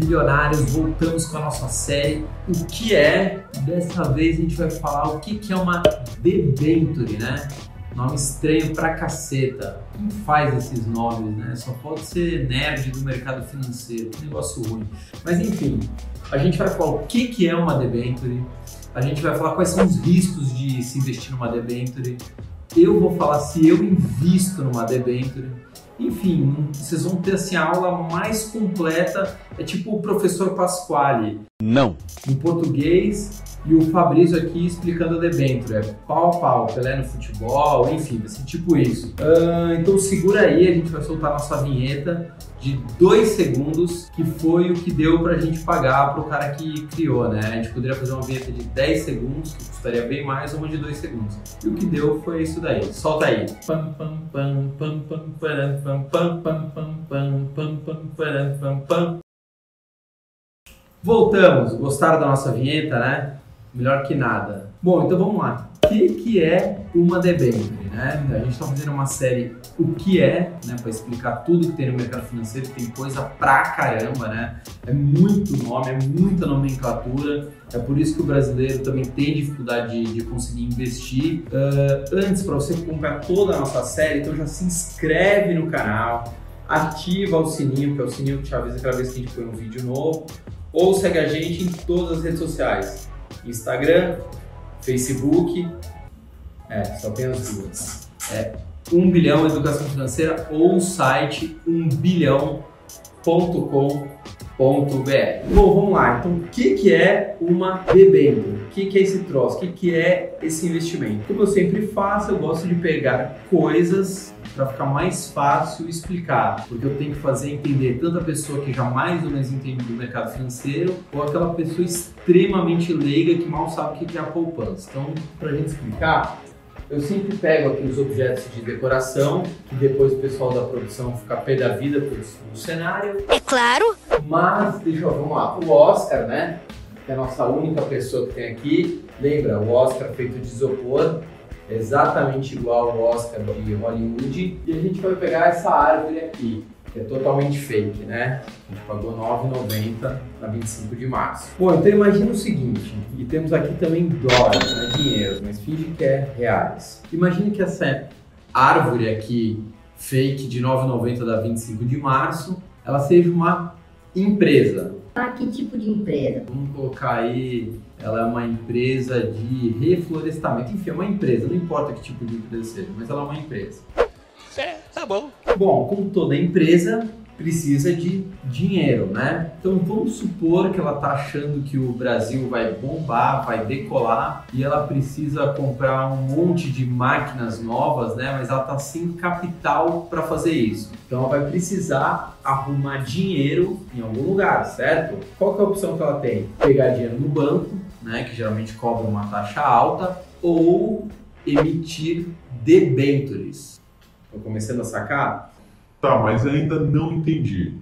bilionários, voltamos com a nossa série O que é? Dessa vez a gente vai falar o que, que é uma debenture, né? Nome estranho pra caceta. Quem faz esses nomes, né? Só pode ser nerd do mercado financeiro, que negócio ruim. Mas enfim, a gente vai falar o que, que é uma debenture, a gente vai falar quais são os riscos de se investir numa debenture, eu vou falar se eu invisto numa debenture, enfim, vocês vão ter assim a aula mais completa, é tipo o professor Pasquale. Não. Em português e o Fabrício aqui explicando a debênture. É pau a pau, Pelé no futebol, enfim, vai ser tipo isso. Uh, então segura aí, a gente vai soltar nossa vinheta de dois segundos, que foi o que deu pra gente pagar pro cara que criou, né? A gente poderia fazer uma vinheta de 10 segundos, que custaria bem mais, uma de 2 segundos. E o que deu foi isso daí. Solta aí. Pam, pam, pam, pam, pam, pam, pam, pam, pam, pam, pam, pam, pam, pam. Voltamos. Gostaram da nossa vinheta, né? Melhor que nada. Bom, então vamos lá. O que, que é uma debênture? Né? A gente está fazendo uma série O que é, né? para explicar tudo que tem no mercado financeiro, tem coisa pra caramba, né? É muito nome, é muita nomenclatura. É por isso que o brasileiro também tem dificuldade de, de conseguir investir. Uh, antes, para você comprar toda a nossa série, então já se inscreve no canal, ativa o sininho, que é o sininho que te avisa cada vez que a gente põe um vídeo novo, ou segue a gente em todas as redes sociais. Instagram, Facebook, é, só tem as duas. É 1 bilhão educação financeira ou o site 1bilhão.com.br. Bom, vamos lá. Então, o que, que é uma debênture? O que, que é esse troço? O que, que é esse investimento? Como eu sempre faço, eu gosto de pegar coisas para ficar mais fácil explicar, porque eu tenho que fazer entender tanto a pessoa que já mais ou menos entende do mercado financeiro, ou aquela pessoa extremamente leiga que mal sabe o que é a poupança. Então, para a gente explicar, eu sempre pego aqui os objetos de decoração, que depois o pessoal da produção fica pé da vida no cenário. É claro! Mas, deixa eu, vamos lá, o Oscar, né? Que é a nossa única pessoa que tem aqui. Lembra, o Oscar feito de isopor, exatamente igual ao Oscar de Hollywood. E a gente vai pegar essa árvore aqui, que é totalmente fake, né? A gente pagou R$ 9,90 na 25 de março. Bom, então imagina o seguinte, e temos aqui também dólares, né? dinheiro, mas finge que é reais. Imagine que essa árvore aqui, fake de R$ 9,90 da 25 de março, ela seja uma empresa. Ah, que tipo de empresa? Vamos colocar aí, ela é uma empresa de reflorestamento. Enfim, é uma empresa, não importa que tipo de empresa seja, mas ela é uma empresa. É, tá bom. Bom, como toda empresa, precisa de dinheiro, né? Então vamos supor que ela está achando que o Brasil vai bombar, vai decolar e ela precisa comprar um monte de máquinas novas, né? Mas ela está sem capital para fazer isso. Então ela vai precisar arrumar dinheiro em algum lugar, certo? Qual que é a opção que ela tem? Pegar dinheiro no banco, né? Que geralmente cobra uma taxa alta, ou emitir debentures. Estou começando a sacar? Tá, mas ainda não entendi.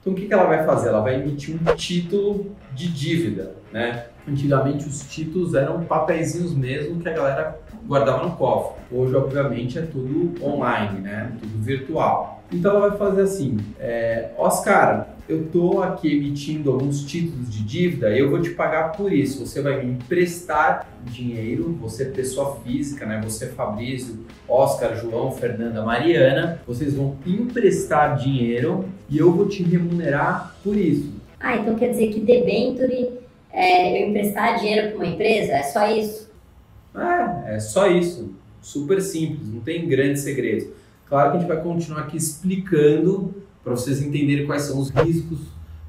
Então o que, que ela vai fazer? Ela vai emitir um título de dívida, né? Antigamente os títulos eram papeizinhos mesmo que a galera guardava no cofre. Hoje, obviamente, é tudo online, né? Tudo virtual. Então ela vai fazer assim, é, Oscar, eu estou aqui emitindo alguns títulos de dívida, eu vou te pagar por isso. Você vai me emprestar dinheiro, você pessoa física, né? Você Fabrício, Oscar, João, Fernanda, Mariana, vocês vão emprestar dinheiro e eu vou te remunerar por isso. Ah, então quer dizer que debenture é eu emprestar dinheiro para uma empresa? É só isso? É, é só isso. Super simples, não tem grandes segredos. Claro que a gente vai continuar aqui explicando para vocês entenderem quais são os riscos,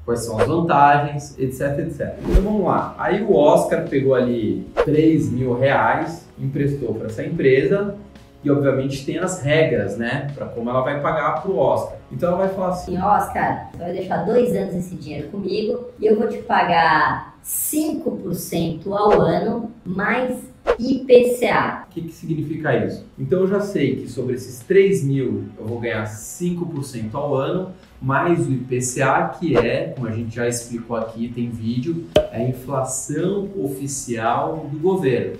quais são as vantagens, etc, etc. Então vamos lá. Aí o Oscar pegou ali 3 mil reais, emprestou para essa empresa e obviamente tem as regras, né, para como ela vai pagar para o Oscar. Então ela vai falar assim: Oscar, você vai deixar dois anos esse dinheiro comigo e eu vou te pagar 5% ao ano mais IPCA. O que, que significa isso? Então eu já sei que sobre esses 3 mil eu vou ganhar 5% ao ano, mais o IPCA, que é, como a gente já explicou aqui, tem vídeo, é a inflação oficial do governo.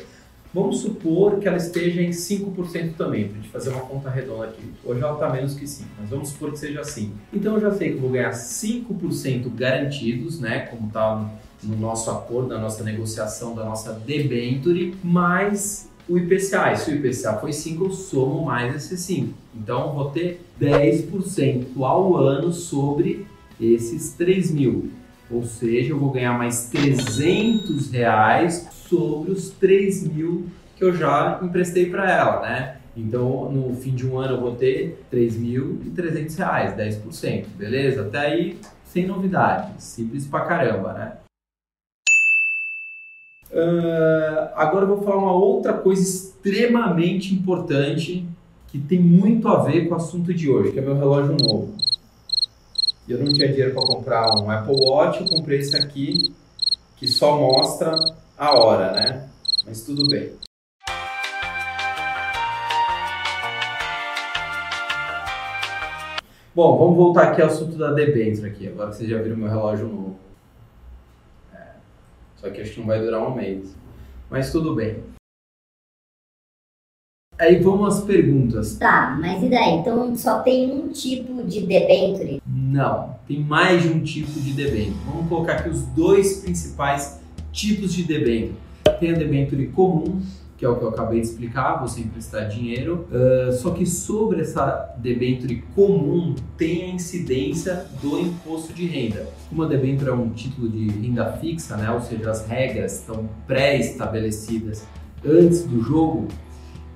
Vamos supor que ela esteja em 5% também, para a gente fazer uma conta redonda aqui. Hoje ela está menos que 5%, mas vamos supor que seja assim. Então eu já sei que eu vou ganhar 5% garantidos, né? Como está no nosso acordo, na nossa negociação da nossa debenture, mais o IPCA. E se o IPCA foi 5, eu somo mais esse 5. Então eu vou ter 10% ao ano sobre esses 3 mil. Ou seja, eu vou ganhar mais 300 reais sobre os 3 mil que eu já emprestei para ela, né? Então, no fim de um ano eu vou ter 3.300 reais, 10%, beleza? Até aí, sem novidade, simples pra caramba, né? Uh, agora eu vou falar uma outra coisa extremamente importante que tem muito a ver com o assunto de hoje, que é meu relógio novo. Eu não tinha dinheiro para comprar um Apple Watch, eu comprei esse aqui que só mostra a hora, né? Mas tudo bem. Bom, vamos voltar aqui ao assunto da debênture aqui, agora que vocês já viram meu relógio novo. Só que acho que não vai durar um mês. Mas tudo bem. Aí vamos às perguntas. Tá, mas e daí? Então só tem um tipo de debenture? Não, tem mais de um tipo de debênture. Vamos colocar aqui os dois principais tipos de debênture. Tem a debênture comum, que é o que eu acabei de explicar, você emprestar dinheiro. Uh, só que sobre essa debênture comum tem a incidência do imposto de renda. Como a debênture é um título de renda fixa, né, ou seja, as regras estão pré-estabelecidas antes do jogo,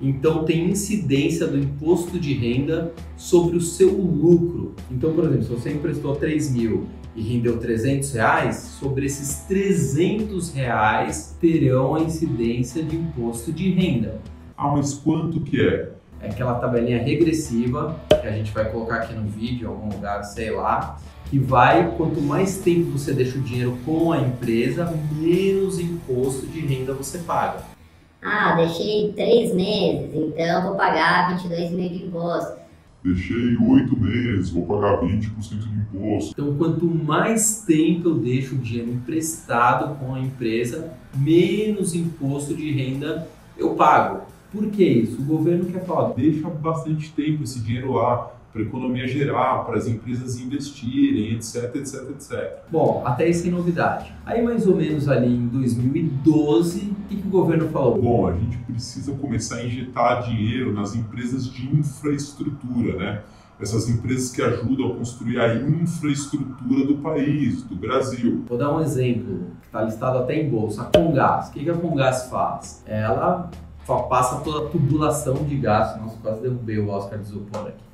então tem incidência do imposto de renda sobre o seu lucro. Então, por exemplo, se você emprestou 3 mil e rendeu 300 reais, sobre esses 300 reais terão a incidência de imposto de renda. Ah, mas quanto que é? É aquela tabelinha regressiva que a gente vai colocar aqui no vídeo, em algum lugar, sei lá, que vai, quanto mais tempo você deixa o dinheiro com a empresa, menos imposto de renda você paga. Ah, deixei três meses, então vou pagar 22 mil de imposto. Deixei oito meses, vou pagar 20% de imposto. Então, quanto mais tempo eu deixo o dinheiro emprestado com a empresa, menos imposto de renda eu pago. Por que isso? O governo quer falar, deixa bastante tempo esse dinheiro lá para a economia gerar, para as empresas investirem, etc, etc, etc. Bom, até isso é novidade. Aí mais ou menos ali em 2012, o que, que o governo falou? Bom, a gente precisa começar a injetar dinheiro nas empresas de infraestrutura, né? Essas empresas que ajudam a construir a infraestrutura do país, do Brasil. Vou dar um exemplo que está listado até em bolsa. A Congás. O que, que a Congás faz? Ela passa toda a tubulação de gás. Nossa, quase derrubei o Oscar de Isopor aqui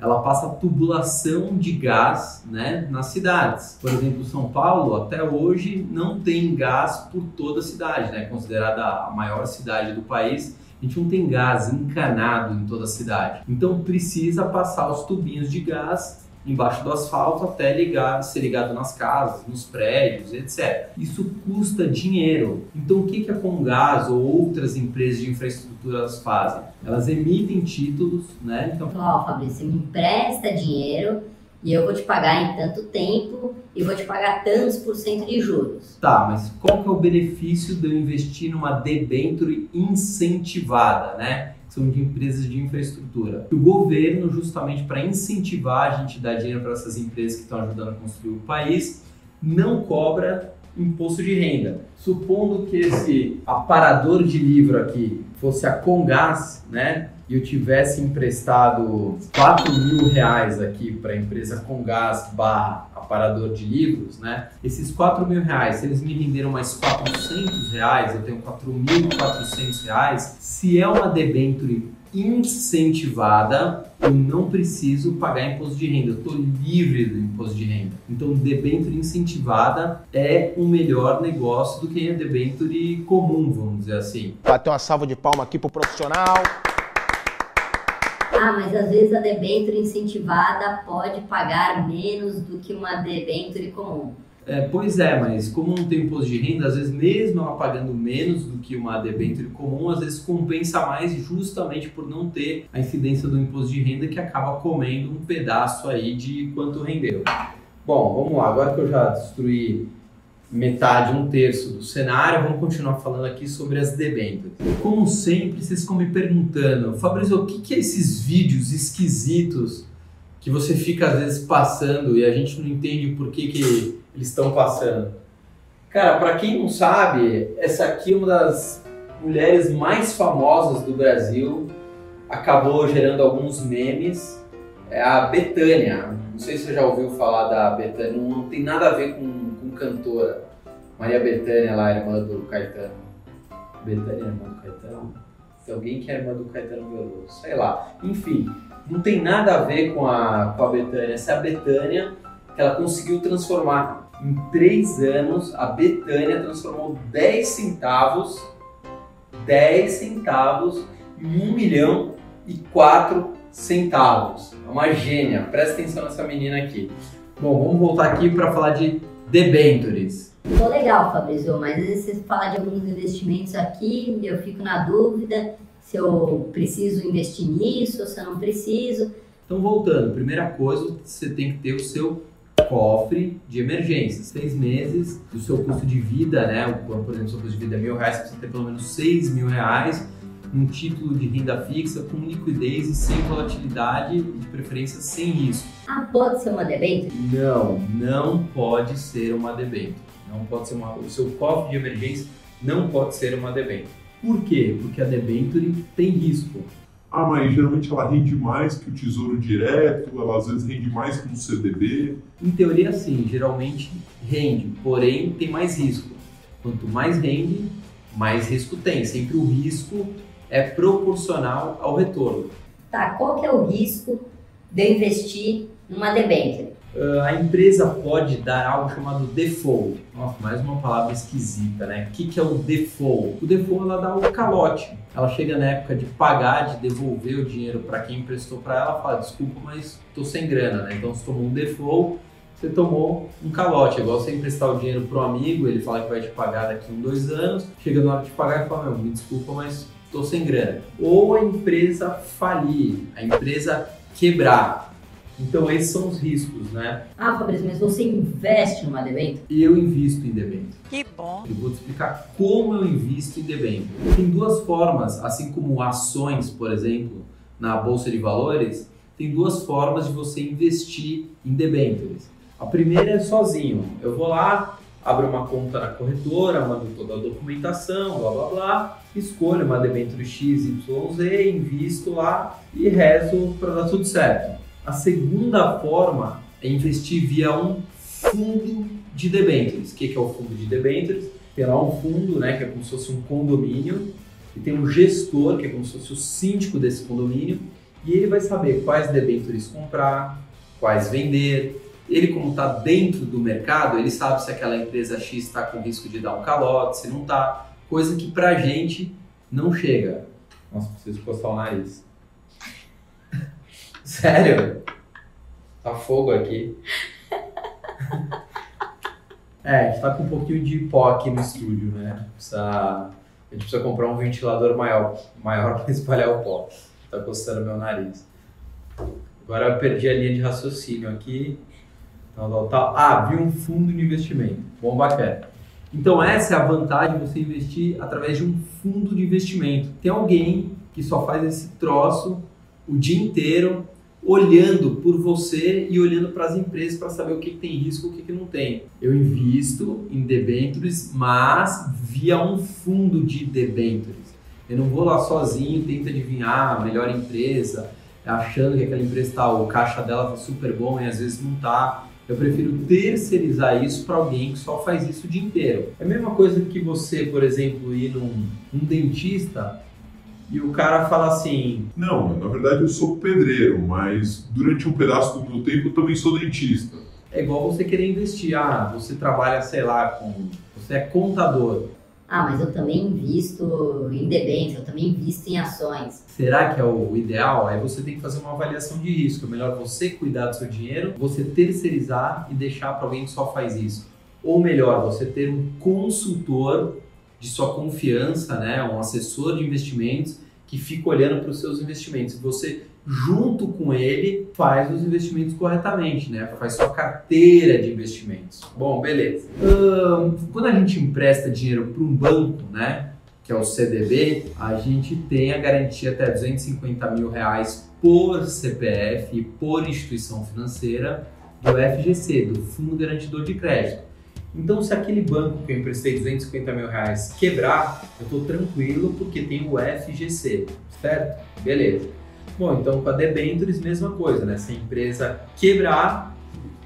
ela passa tubulação de gás né, nas cidades. Por exemplo, São Paulo até hoje não tem gás por toda a cidade, né, considerada a maior cidade do país. A gente não tem gás encanado em toda a cidade. Então precisa passar os tubinhos de gás embaixo do asfalto até ligar, ser ligado nas casas, nos prédios, etc. Isso custa dinheiro. Então o que, que a Congás ou outras empresas de infraestruturas fazem? Elas emitem títulos, né? Então, ó, oh, Fabrício, você me empresta dinheiro e eu vou te pagar em tanto tempo e vou te pagar tantos por cento de juros. Tá, mas qual que é o benefício de eu investir numa debenture incentivada, né? São de empresas de infraestrutura. O governo, justamente para incentivar a gente a dar dinheiro para essas empresas que estão ajudando a construir o país, não cobra imposto de renda. Supondo que esse aparador de livro aqui fosse a Congás, né? E eu tivesse emprestado 4 mil reais aqui para a empresa Congás barra aparador de livros, né? Esses 4 mil reais, se eles me renderam mais 400 reais, eu tenho 4.400 reais, se é uma debenture incentivada, eu não preciso pagar imposto de renda, eu estou livre do imposto de renda. Então, debenture incentivada é um melhor negócio do que a debenture comum, vamos dizer assim. Bater uma salva de palma aqui pro profissional. Ah, mas às vezes a debenture incentivada pode pagar menos do que uma debenture comum. É, pois é, mas como não tem imposto de renda, às vezes mesmo ela pagando menos do que uma debênture comum, às vezes compensa mais justamente por não ter a incidência do imposto de renda que acaba comendo um pedaço aí de quanto rendeu. Bom, vamos lá, agora que eu já destruí metade, um terço do cenário, vamos continuar falando aqui sobre as debêntures. Como sempre, vocês ficam me perguntando, Fabrício, o que, que é esses vídeos esquisitos que você fica às vezes passando e a gente não entende por que, que eles estão passando? Cara, para quem não sabe, essa aqui é uma das mulheres mais famosas do Brasil, acabou gerando alguns memes, é a Betânia. Não sei se você já ouviu falar da Betânia, não tem nada a ver com cantora. Maria Bethânia lá, irmã do Caetano. Bethânia, irmã do Caetano? Se alguém que é irmã do Caetano Veloso, sei lá. Enfim, não tem nada a ver com a, com a Bethânia. Essa é a Bethânia que ela conseguiu transformar. Em três anos, a Bethânia transformou 10 centavos, 10 centavos em 1 milhão e 4 centavos. É uma gênia. Presta atenção nessa menina aqui. Bom, vamos voltar aqui para falar de debentures. Tô legal, Fabrício, mas às vezes você fala de alguns investimentos aqui, eu fico na dúvida se eu preciso investir nisso ou se eu não preciso. Então, voltando, primeira coisa, você tem que ter o seu cofre de emergência. Seis meses do seu custo de vida, né? Por exemplo, seu custo de vida é mil reais, você precisa ter pelo menos seis mil reais um título de renda fixa com liquidez e sem volatilidade e de preferência sem risco. Ah, pode ser uma debênture? Não, não pode ser uma debênture. Não pode ser uma. O seu cofre de emergência não pode ser uma debênture. Por quê? Porque a debênture tem risco. Ah, mas geralmente ela rende mais que o tesouro direto, ela às vezes rende mais que um CDB. Em teoria, sim, geralmente rende, porém tem mais risco. Quanto mais rende, mais risco tem. Sempre o risco é proporcional ao retorno. Tá, qual que é o risco de eu investir numa debênture? Uh, a empresa pode dar algo chamado default. Nossa, mais uma palavra esquisita, né? O que, que é o default? O default ela dá o calote. Ela chega na época de pagar, de devolver o dinheiro para quem emprestou para ela, fala: desculpa, mas estou sem grana, né? Então, se tomou um default, você tomou um calote. É igual você emprestar o dinheiro para um amigo, ele fala que vai te pagar daqui a um, dois anos, chega na hora de pagar e fala: meu, me desculpa, mas estou sem grana. Ou a empresa falir, a empresa quebrar. Então esses são os riscos, né? Ah, Fabrício, mas você investe numa debênture? Eu invisto em debênture. Que bom! Eu vou te explicar como eu invisto em debênture. Tem duas formas, assim como ações, por exemplo, na bolsa de valores, tem duas formas de você investir em debêntures. A primeira é sozinho. Eu vou lá, abro uma conta na corretora, mando toda a documentação, blá blá blá, escolho uma debênture XYZ, invisto lá e rezo para dar tudo certo. A segunda forma é investir via um fundo de debêntures. O que é o fundo de debêntures? Tem lá um fundo, né, que é como se fosse um condomínio, e tem um gestor, que é como se fosse o síndico desse condomínio, e ele vai saber quais debêntures comprar, quais vender, ele, como está dentro do mercado, ele sabe se aquela empresa X está com risco de dar um calote, se não está. Coisa que para a gente não chega. Nossa, preciso coçar o nariz. Sério? Tá fogo aqui. É, a gente tá com um pouquinho de pó aqui no estúdio, né? Precisa, a gente precisa comprar um ventilador maior, maior para espalhar o pó. Tá coçando meu nariz. Agora eu perdi a linha de raciocínio aqui. Tal, tal. Ah, vi um fundo de investimento. Bom, bacana. Então essa é a vantagem de você investir através de um fundo de investimento. Tem alguém que só faz esse troço o dia inteiro olhando por você e olhando para as empresas para saber o que, que, tem risco e o que, que não tem. Eu invisto em debentures, mas via um fundo de debentures. Eu não vou lá sozinho, tento adivinhar a melhor empresa, achando que aquela empresa está, o caixa dela está super bom e às vezes não está. Eu prefiro terceirizar isso para alguém que só faz isso o dia inteiro. É a mesma coisa que você, por exemplo, ir num, num dentista e o cara fala assim: Não, na verdade eu sou pedreiro, mas durante um pedaço do meu tempo eu também sou dentista. É igual você querer investir. Ah, você trabalha, sei lá, com. Você é contador. Ah, mas eu também invisto em debêntures, eu também invisto em ações. Será que é o ideal? Aí você tem que fazer uma avaliação de risco. É melhor você cuidar do seu dinheiro, você terceirizar e deixar para alguém que só faz isso. Ou melhor, você ter um consultor de sua confiança, né, um assessor de investimentos que fica olhando para os seus investimentos. Você junto com ele, faz os investimentos corretamente, né? Faz sua carteira de investimentos. Bom, beleza. Quando a gente empresta dinheiro para um banco, né? Que é o CDB, a gente tem a garantia até 250 mil reais por CPF e por instituição financeira do FGC, do Fundo Garantidor de Crédito. Então, se aquele banco que eu emprestei 250 mil reais quebrar, eu estou tranquilo porque tem o FGC, certo? Beleza. Bom, então com a debentures, mesma coisa, né? Se a empresa quebrar,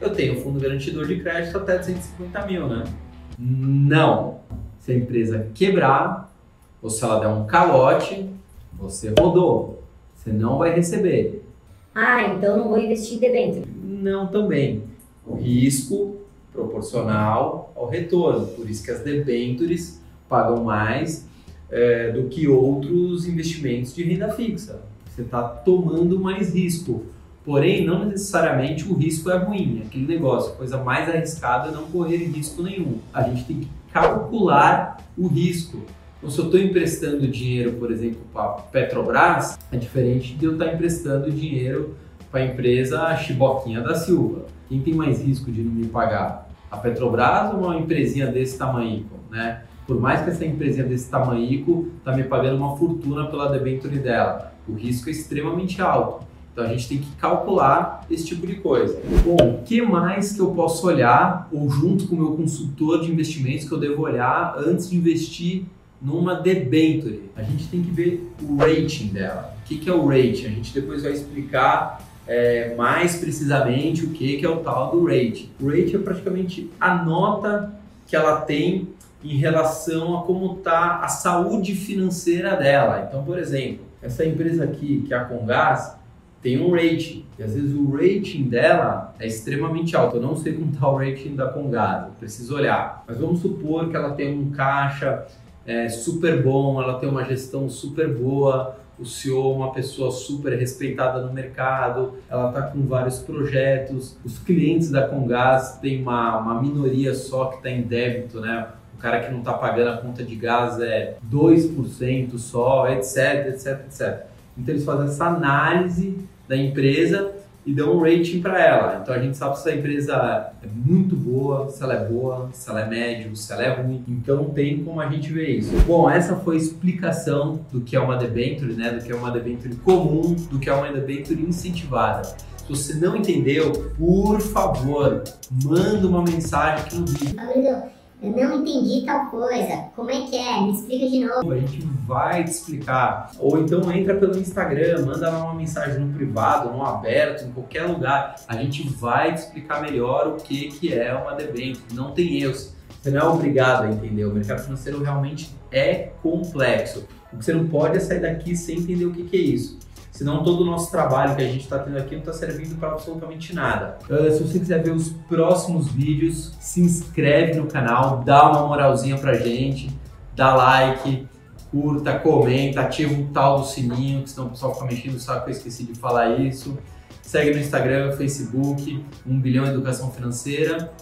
eu tenho fundo garantidor de crédito até 250 mil, né? Não. Se a empresa quebrar, ou se ela der um calote, você rodou. Você não vai receber. Ah, então não vou investir em debênture. Não também. O risco proporcional ao retorno. Por isso que as debêntures pagam mais é, do que outros investimentos de renda fixa. Você está tomando mais risco. Porém, não necessariamente o risco é ruim. Aquele negócio, coisa mais arriscada é não correr risco nenhum. A gente tem que calcular o risco. Então, se eu estou emprestando dinheiro, por exemplo, para Petrobras, é diferente de eu estar tá emprestando dinheiro para a empresa Chiboquinha da Silva. Quem tem mais risco de não me pagar? A Petrobras ou uma empresinha desse tamanho, né? Por mais que essa empresinha desse tamanho está me pagando uma fortuna pela debenture dela, o risco é extremamente alto. Então a gente tem que calcular esse tipo de coisa. Bom, o que mais que eu posso olhar, ou junto com o meu consultor de investimentos, que eu devo olhar antes de investir numa debenture? A gente tem que ver o rating dela. O que, que é o rating? A gente depois vai explicar é, mais precisamente o que, que é o tal do rating. O rating é praticamente a nota que ela tem em relação a como está a saúde financeira dela. Então, por exemplo, essa empresa aqui, que é a Congás, tem um rating. E às vezes o rating dela é extremamente alto. Eu não sei como está o rating da Congás, preciso olhar. Mas vamos supor que ela tem um caixa é, super bom, ela tem uma gestão super boa, o CEO é uma pessoa super respeitada no mercado, ela está com vários projetos, os clientes da Congás têm uma, uma minoria só que está em débito, né? Cara que não está pagando a conta de gás é 2% só, etc, etc, etc. Então eles fazem essa análise da empresa e dão um rating para ela. Então a gente sabe se a empresa é muito boa, se ela é boa, se ela é médio, se ela é ruim. Então tem como a gente ver isso. Bom, essa foi a explicação do que é uma debenture, né? Do que é uma debenture comum, do que é uma debenture incentivada. Se você não entendeu, por favor, manda uma mensagem aqui no vídeo. Eu não entendi tal coisa. Como é que é? Me explica de novo. A gente vai te explicar. Ou então entra pelo Instagram, manda lá uma mensagem no privado, no aberto, em qualquer lugar. A gente vai te explicar melhor o que, que é uma debênture. Não tem erros. Você não é obrigado a entender. O mercado financeiro realmente é complexo. O que você não pode é sair daqui sem entender o que, que é isso. Senão todo o nosso trabalho que a gente está tendo aqui não está servindo para absolutamente nada. Uh, se você quiser ver os próximos vídeos, se inscreve no canal, dá uma moralzinha pra gente, dá like, curta, comenta, ativa o tal do sininho, que senão o pessoal fica mexendo o saco, eu esqueci de falar isso. Segue no Instagram, Facebook, 1 bilhão educação financeira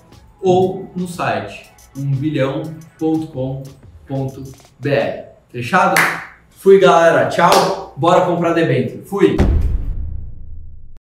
ou no site 1bilhão.com.br. Fechado? Fui, galera. Tchau. Bora comprar debênture. Fui.